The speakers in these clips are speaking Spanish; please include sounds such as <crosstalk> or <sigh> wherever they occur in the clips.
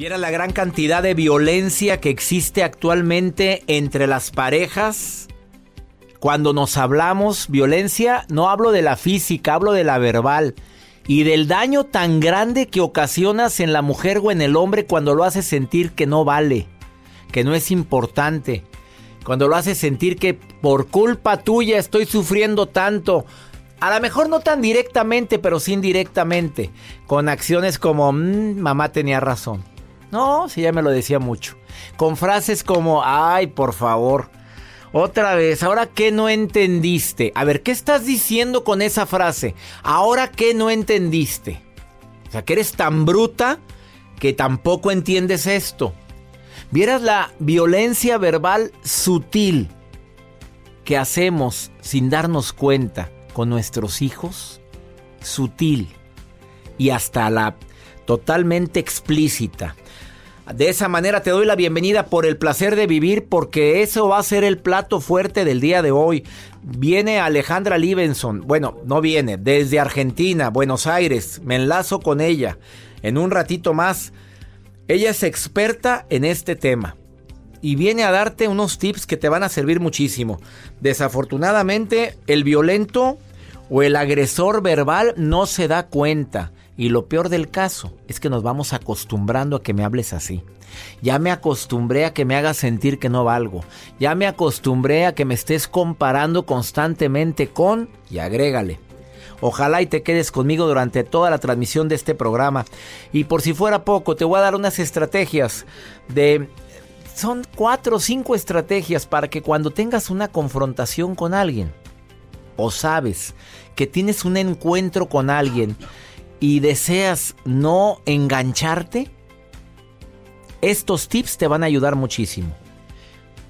Viera la gran cantidad de violencia que existe actualmente entre las parejas. Cuando nos hablamos violencia, no hablo de la física, hablo de la verbal. Y del daño tan grande que ocasionas en la mujer o en el hombre cuando lo haces sentir que no vale, que no es importante. Cuando lo haces sentir que por culpa tuya estoy sufriendo tanto. A lo mejor no tan directamente, pero sí indirectamente. Con acciones como, "Mm, mamá tenía razón. No, sí, ya me lo decía mucho. Con frases como, ay, por favor. Otra vez, ¿ahora qué no entendiste? A ver, ¿qué estás diciendo con esa frase? ¿Ahora qué no entendiste? O sea, que eres tan bruta que tampoco entiendes esto. Vieras la violencia verbal sutil que hacemos sin darnos cuenta con nuestros hijos. Sutil. Y hasta la totalmente explícita. De esa manera te doy la bienvenida por el placer de vivir porque eso va a ser el plato fuerte del día de hoy. Viene Alejandra Libenson, bueno, no viene, desde Argentina, Buenos Aires, me enlazo con ella en un ratito más. Ella es experta en este tema y viene a darte unos tips que te van a servir muchísimo. Desafortunadamente, el violento o el agresor verbal no se da cuenta. Y lo peor del caso es que nos vamos acostumbrando a que me hables así. Ya me acostumbré a que me hagas sentir que no valgo. Ya me acostumbré a que me estés comparando constantemente con... Y agrégale. Ojalá y te quedes conmigo durante toda la transmisión de este programa. Y por si fuera poco, te voy a dar unas estrategias de... Son cuatro o cinco estrategias para que cuando tengas una confrontación con alguien, o sabes que tienes un encuentro con alguien y deseas no engancharte, estos tips te van a ayudar muchísimo.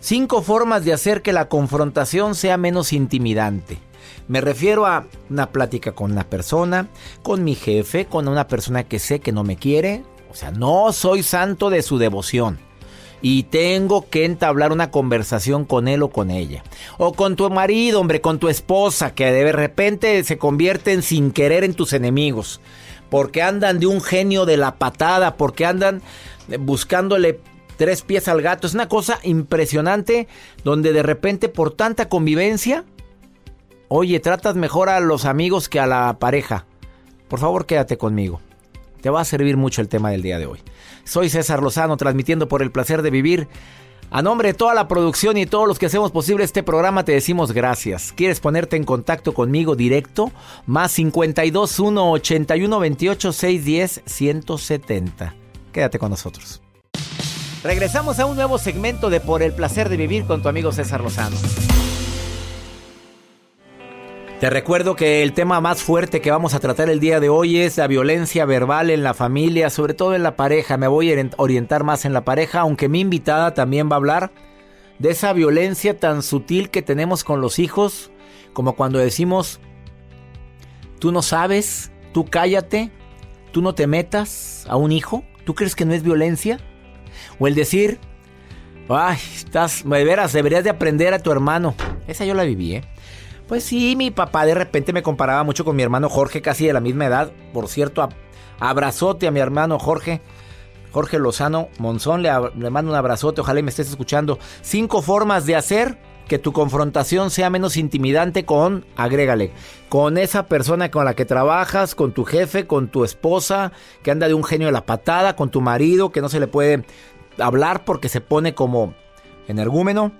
Cinco formas de hacer que la confrontación sea menos intimidante. Me refiero a una plática con una persona, con mi jefe, con una persona que sé que no me quiere. O sea, no soy santo de su devoción. Y tengo que entablar una conversación con él o con ella. O con tu marido, hombre, con tu esposa, que de repente se convierten sin querer en tus enemigos. Porque andan de un genio de la patada, porque andan buscándole tres pies al gato. Es una cosa impresionante donde de repente por tanta convivencia, oye, tratas mejor a los amigos que a la pareja. Por favor, quédate conmigo. Te va a servir mucho el tema del día de hoy. Soy César Lozano, transmitiendo por el placer de vivir A nombre de toda la producción y todos los que hacemos posible este programa, te decimos gracias. ¿Quieres ponerte en contacto conmigo directo? Más 52 1 81 28 610 170. Quédate con nosotros. Regresamos a un nuevo segmento de Por el placer de vivir con tu amigo César Lozano. Te recuerdo que el tema más fuerte que vamos a tratar el día de hoy es la violencia verbal en la familia, sobre todo en la pareja. Me voy a orientar más en la pareja, aunque mi invitada también va a hablar de esa violencia tan sutil que tenemos con los hijos, como cuando decimos, tú no sabes, tú cállate, tú no te metas a un hijo, ¿tú crees que no es violencia? O el decir, ay, estás, de veras, deberías de aprender a tu hermano. Esa yo la viví, ¿eh? Pues sí, mi papá de repente me comparaba mucho con mi hermano Jorge, casi de la misma edad. Por cierto, abrazote a mi hermano Jorge. Jorge Lozano Monzón, le, mando un abrazote, ojalá me estés escuchando. Cinco formas de hacer que tu confrontación sea menos intimidante con, agrégale, con esa persona con la que trabajas, con tu jefe, con tu esposa, que anda de un genio de la patada, con tu marido, que no se le puede hablar porque se pone como energúmeno.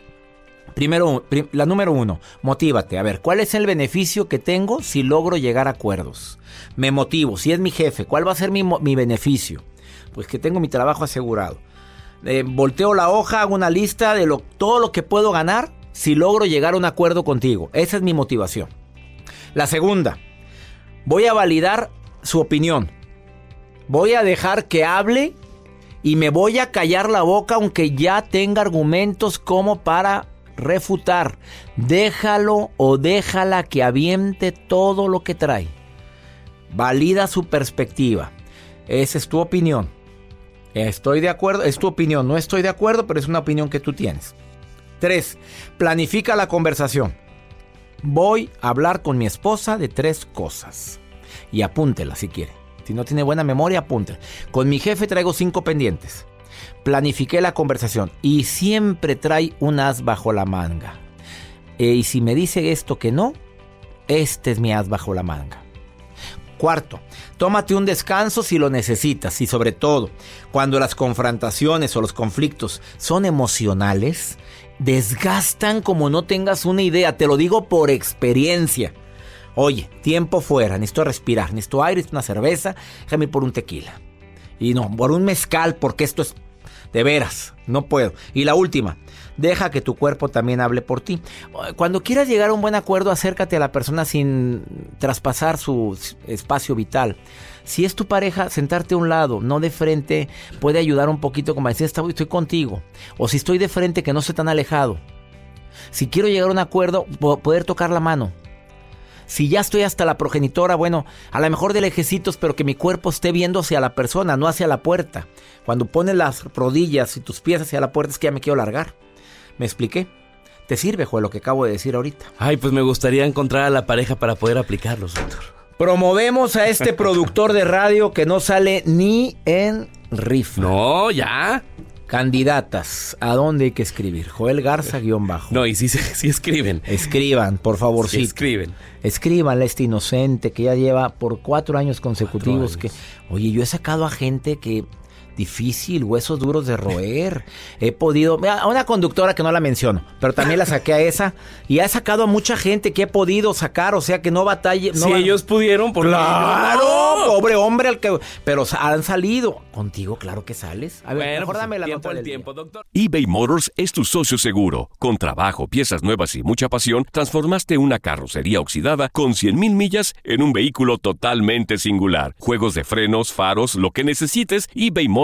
Primero, la número uno, motívate. A ver, ¿cuál es el beneficio que tengo si logro llegar a acuerdos? Me motivo. Si es mi jefe, ¿cuál va a ser mi, beneficio? Pues que tengo mi trabajo asegurado. Eh, volteo la hoja, hago una lista de lo, todo lo que puedo ganar si logro llegar a un acuerdo contigo. Esa es mi motivación. La segunda, voy a validar su opinión. Voy a dejar que hable y me voy a callar la boca aunque ya tenga argumentos como para refutar. Déjalo o déjala que aviente todo lo que trae. Valida su perspectiva. Esa es tu opinión. Estoy de acuerdo, es tu opinión. No estoy de acuerdo, pero es una opinión que tú tienes. 3. Planifica la conversación. Voy a hablar con mi esposa de tres cosas. Y apúntela si quiere. Si no tiene buena memoria, apúntela. Con mi jefe traigo cinco pendientes. Planifiqué la conversación y siempre trae un as bajo la manga. Eh, y si me dice esto que no, este es mi as bajo la manga. Cuarto, tómate un descanso si lo necesitas y sobre todo, cuando las confrontaciones o los conflictos son emocionales, desgastan como no tengas una idea, te lo digo por experiencia. Oye, tiempo fuera, necesito respirar, necesito aire, necesito una cerveza, déjame por un tequila. Y no, por un mezcal, porque esto es de veras, no puedo. Y la última, deja que tu cuerpo también hable por ti. Cuando quieras llegar a un buen acuerdo, acércate a la persona sin traspasar su espacio vital. Si es tu pareja, sentarte a un lado, no de frente, puede ayudar un poquito como decir, estoy contigo. O si estoy de frente, que no esté tan alejado. Si quiero llegar a un acuerdo, poder tocar la mano. Si ya estoy hasta la progenitora, bueno, a lo mejor de lejecitos, pero que mi cuerpo esté viendo hacia la persona, no hacia la puerta. Cuando pones las rodillas y tus pies hacia la puerta es que ya me quiero largar. ¿Me expliqué? ¿Te sirve, Joel, lo que acabo de decir ahorita? Ay, pues me gustaría encontrar a la pareja para poder aplicarlos, doctor. Promovemos a este productor de radio que no sale ni en rifa. No, ya. Candidatas, ¿a dónde hay que escribir? Joel Garza guion bajo. No, y sí <laughs> escriben. Escriban, por favor, sí. escriben. Escriban a este inocente que ya lleva por cuatro años consecutivos que... Oye, yo he sacado a gente que difícil, huesos duros de roer. He podido, a una conductora que no la menciono, pero también la saqué a esa y he sacado a mucha gente que he podido sacar, o sea que no batalle. si ellos pudieron, por claro, pobre hombre al que, pero han salido. Contigo, claro que sales. A ver, mejor pues, dame la tiempo al tiempo, doctor. eBay Motors es tu socio seguro. Con trabajo, piezas nuevas y mucha pasión, transformaste una carrocería oxidada con 100.000 millas en un vehículo totalmente singular. Juegos de frenos, faros, lo que necesites, eBay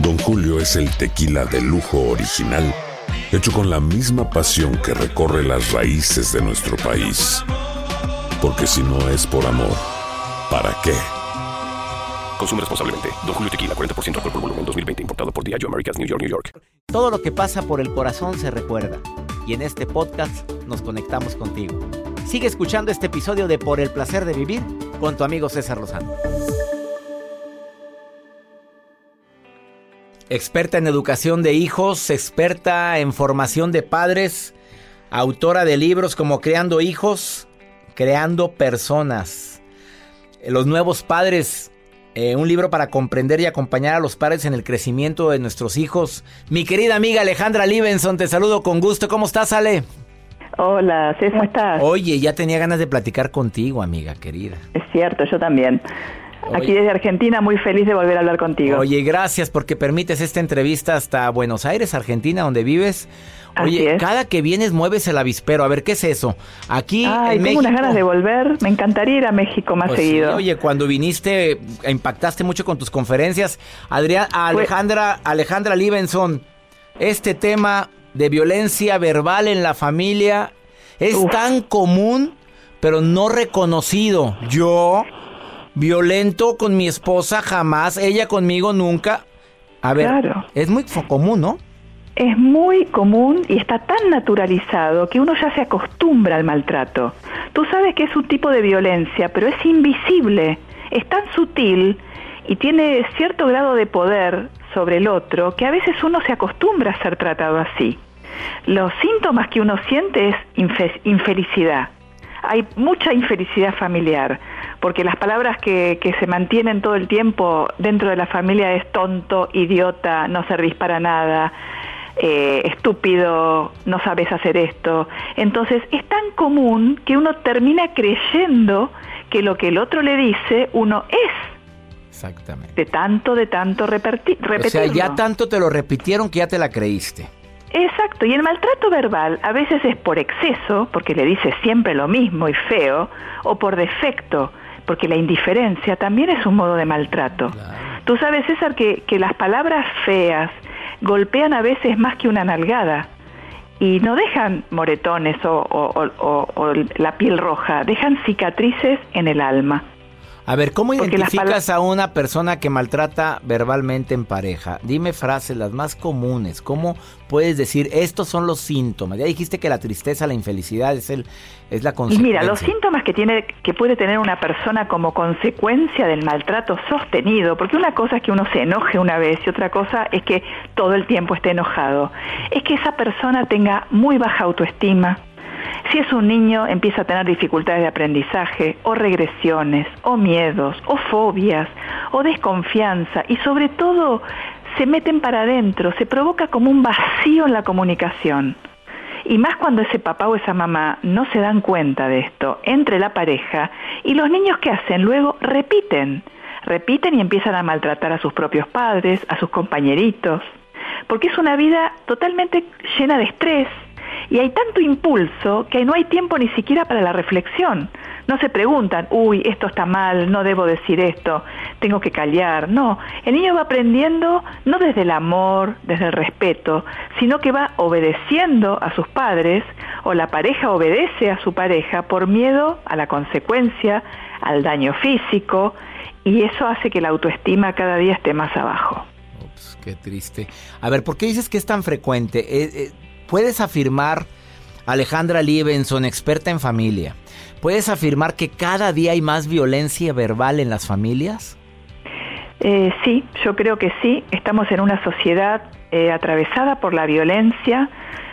Don Julio es el tequila de lujo original, hecho con la misma pasión que recorre las raíces de nuestro país. Porque si no es por amor, ¿para qué? Consume responsablemente. Don Julio Tequila, 40% alcohol por volumen, 2020. Importado por Diageo Americas, New York, New York. Todo lo que pasa por el corazón se recuerda. Y en este podcast nos conectamos contigo. Sigue escuchando este episodio de Por el Placer de Vivir con tu amigo César Lozano. Experta en educación de hijos, experta en formación de padres, autora de libros como Creando Hijos, Creando Personas. Los nuevos padres, eh, un libro para comprender y acompañar a los padres en el crecimiento de nuestros hijos. Mi querida amiga Alejandra Libenson, te saludo con gusto. ¿Cómo estás, Ale? Hola, ¿cómo estás? Oye, ya tenía ganas de platicar contigo, amiga querida. Es cierto, yo también. Aquí desde Argentina, muy feliz de volver a hablar contigo. Oye, gracias porque permites esta entrevista hasta Buenos Aires, Argentina, donde vives. Oye, cada que vienes mueves el avispero. A ver, ¿qué es eso? Aquí Ay, en tengo México. unas ganas de volver. Me encantaría ir a México más Pues sí, seguido. oye, cuando viniste, impactaste mucho con tus conferencias. Adrián, Alejandra, Alejandra Libenson, este tema de violencia verbal en la familia es tan común, pero no reconocido. Yo, violento con mi esposa, jamás, ella conmigo nunca. A ver, Claro. es muy común, ¿no? Es muy común y está tan naturalizado que uno ya se acostumbra al maltrato. Tú sabes que es un tipo de violencia, pero es invisible, es tan sutil y tiene cierto grado de poder sobre el otro que a veces uno se acostumbra a ser tratado así. Los síntomas que uno siente es infe- infelicidad. Hay mucha infelicidad familiar, porque las palabras que, que se mantienen todo el tiempo dentro de la familia es tonto, idiota, no servís para nada, eh, estúpido, no sabes hacer esto. Entonces es tan común que uno termina creyendo que lo que el otro le dice uno es. Exactamente. De tanto, de tanto reperti- O sea, ya tanto te lo repitieron que ya te la creíste. Exacto, y el maltrato verbal a veces es por exceso, porque le dice siempre lo mismo y feo, o por defecto, porque la indiferencia también es un modo de maltrato. Tú sabes, César, que, que las palabras feas golpean a veces más que una nalgada y no dejan moretones o, o- o- o- o la piel roja, dejan cicatrices en el alma. A ver, ¿cómo Porque identificas a una persona que maltrata verbalmente en pareja? Dime frases las más comunes. ¿Cómo puedes decir estos son los síntomas? Ya dijiste que la tristeza, la infelicidad es el es la Y consecuencia. mira, los síntomas que tiene que puede tener una persona como consecuencia del maltrato sostenido, porque una cosa es que uno se enoje una vez y otra cosa es que todo el tiempo esté enojado, es que esa persona tenga muy baja autoestima. Si es un niño, empieza a tener dificultades de aprendizaje, o regresiones, o miedos, o fobias, o desconfianza, y sobre todo se meten para adentro, se provoca como un vacío en la comunicación. Y más cuando ese papá o esa mamá no se dan cuenta de esto entre la pareja y los niños que hacen luego repiten, repiten y empiezan a maltratar a sus propios padres, a sus compañeritos, porque es una vida totalmente llena de estrés y hay tanto impulso que no hay tiempo ni siquiera para la reflexión. No se preguntan, uy, esto está mal, no debo decir esto, tengo que callar. No, el niño va aprendiendo no desde el amor, desde el respeto, sino que va obedeciendo a sus padres o la pareja obedece a su pareja por miedo a la consecuencia, al daño físico y eso hace que la autoestima cada día esté más abajo. Ups, qué triste. A ver, ¿por qué dices que es tan frecuente? Eh, eh, ¿Puedes afirmar, Alejandra Liebenson, experta en familia, ¿puedes afirmar que cada día hay más violencia verbal en las familias? Eh, sí, yo creo que sí. Estamos en una sociedad eh, atravesada por la violencia,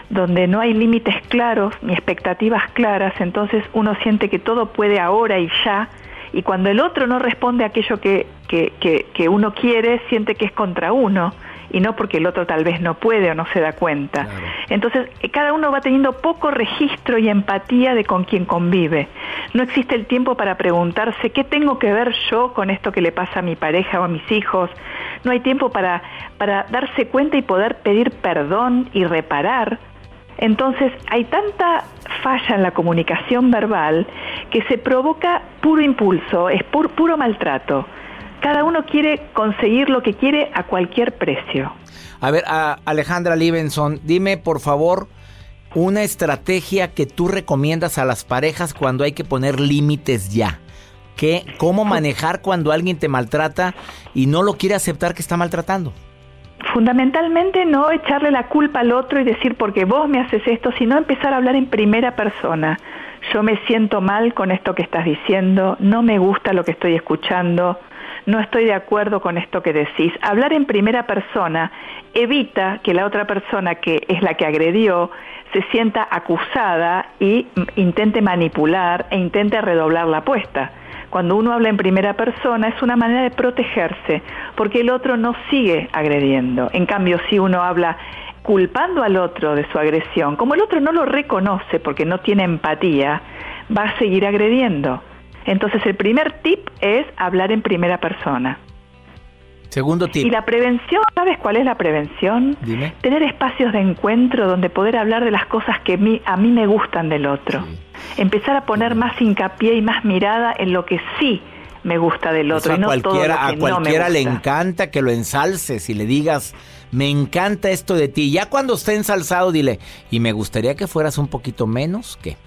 donde no hay límites claros ni expectativas claras, entonces uno siente que todo puede ahora y ya, y cuando el otro no responde a aquello que, que, que, que uno quiere, siente que es contra uno, y no porque el otro tal vez no puede o no se da cuenta. Entonces, eh, cada uno va teniendo poco registro y empatía de con quien convive. No existe el tiempo para preguntarse qué tengo que ver yo con esto que le pasa a mi pareja o a mis hijos. No hay tiempo para, para darse cuenta y poder pedir perdón y reparar. Entonces, hay tanta falla en la comunicación verbal que se provoca puro impulso, es pur- puro maltrato. Cada uno quiere conseguir lo que quiere a cualquier precio. A ver, a Alejandra Liebenson, dime por favor una estrategia que tú recomiendas a las parejas cuando hay que poner límites ya. ¿Qué, ¿Cómo manejar cuando alguien te maltrata y no lo quiere aceptar que está maltratando? Fundamentalmente no echarle la culpa al otro y decir porque vos me haces esto, sino empezar a hablar en primera persona. Yo me siento mal con esto que estás diciendo, no me gusta lo que estoy escuchando, no estoy de acuerdo con esto que decís. Hablar en primera persona evita que la otra persona que es la que agredió se sienta acusada y intente manipular e intente redoblar la apuesta. Cuando uno habla en primera persona es una manera de protegerse, porque el otro no sigue agrediendo. En cambio, si uno habla culpando al otro de su agresión, como el otro no lo reconoce porque no tiene empatía, va a seguir agrediendo. Entonces el primer tip es hablar en primera persona. Segundo tip. Y la prevención, ¿sabes cuál es la prevención? Dime. Tener espacios de encuentro donde poder hablar de las cosas que a mí, me gustan del otro. Empezar a poner más hincapié y más mirada en lo que sí me gusta del otro. y no cualquiera, todo lo que a cualquiera no me le encanta que lo ensalces y le digas, me encanta esto de ti. Ya cuando esté ensalzado, dile, y me gustaría que fueras un poquito menos que.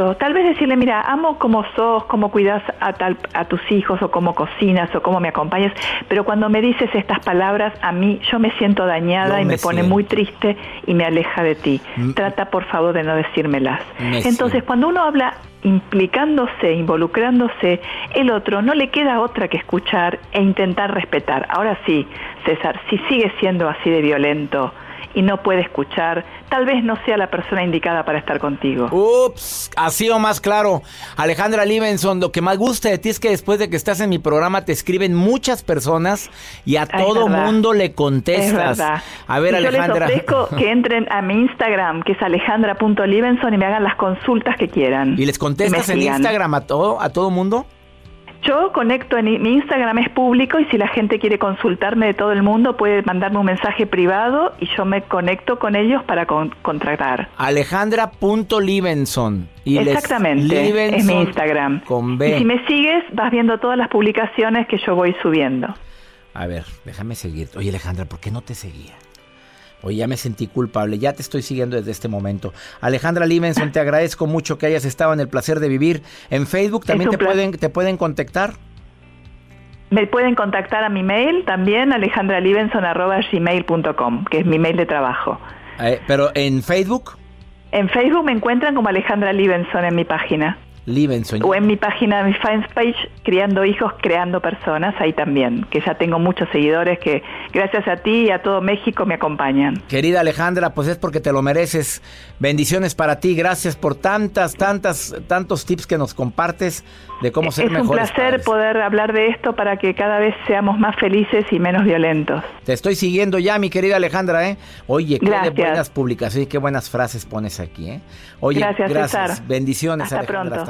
Exacto, tal vez decirle, mira, amo cómo sos, cómo cuidas a, tal, a tus hijos o cómo cocinas o cómo me acompañas, pero cuando me dices estas palabras, a mí yo me siento dañada y me, me pone muy triste y me aleja de ti. Mm. Trata por favor de no decírmelas. Me Entonces, siento. cuando uno habla implicándose, involucrándose, el otro no le queda otra que escuchar e intentar respetar. Ahora sí, César, si sigue siendo así de violento y no puede escuchar, tal vez no sea la persona indicada para estar contigo. Ups, así o más claro. Alejandra Livenson, lo que más gusta de ti es que después de que estás en mi programa te escriben muchas personas y a Ay, todo mundo le Es contestas. verdad. A ver, Y Alejandra. Yo les ofrezco que entren a mi Instagram, que es alejandra.livenson, y me hagan las consultas que quieran. ¿Y les contestas en. Instagram a todo, a todo mundo? Yo conecto en mi Instagram es público y si la gente quiere consultarme de todo el mundo puede mandarme un mensaje privado y yo me conecto con ellos para con- contratar. Alejandra.livenson. Exactamente, es mi Livenson Instagram. Con Y si me sigues vas viendo todas las publicaciones que yo voy subiendo. A ver, déjame seguir. Oye, Alejandra, ¿por qué no te seguía? Oye, ya me sentí culpable. Ya te estoy siguiendo desde este momento. Alejandra Livenson, te agradezco mucho que hayas estado en el placer de vivir. En Facebook también te pueden, te pueden contactar. Me pueden contactar a mi mail también, alejandralivenson.gmail.com, que es mi mail de trabajo. Eh, pero en Facebook, En Facebook me encuentran como Alejandra Livenson en mi página. Livenson. O en mi página, mi fanpage, Criando Hijos, Creando Personas, ahí también, que ya tengo muchos seguidores que gracias a ti y a todo México me acompañan. Querida Alejandra, pues es porque te lo mereces. Bendiciones para ti. Gracias por tantas, tantas, tantos tips que nos compartes de cómo ser es un mejores. placer padres. poder hablar de esto para que cada vez seamos más felices y menos violentos. Te estoy siguiendo ya, mi querida Alejandra, ¿eh? Oye, qué de Gracias. buenas publicaciones, qué buenas frases pones aquí, ¿eh? Oye, Gracias, gracias. Bendiciones, Hasta Alejandra. pronto. Hasta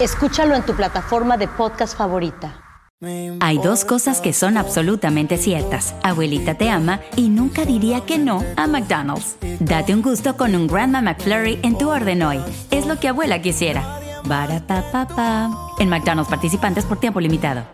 Escúchalo en tu plataforma de podcast favorita. Hay dos cosas que son absolutamente ciertas. Abuelita te ama y nunca diría que no a McDonald's. Date un gusto con un Grandma McFlurry en tu orden hoy. Es lo que abuela quisiera. Barapapapa. En McDonald's participantes por tiempo limitado.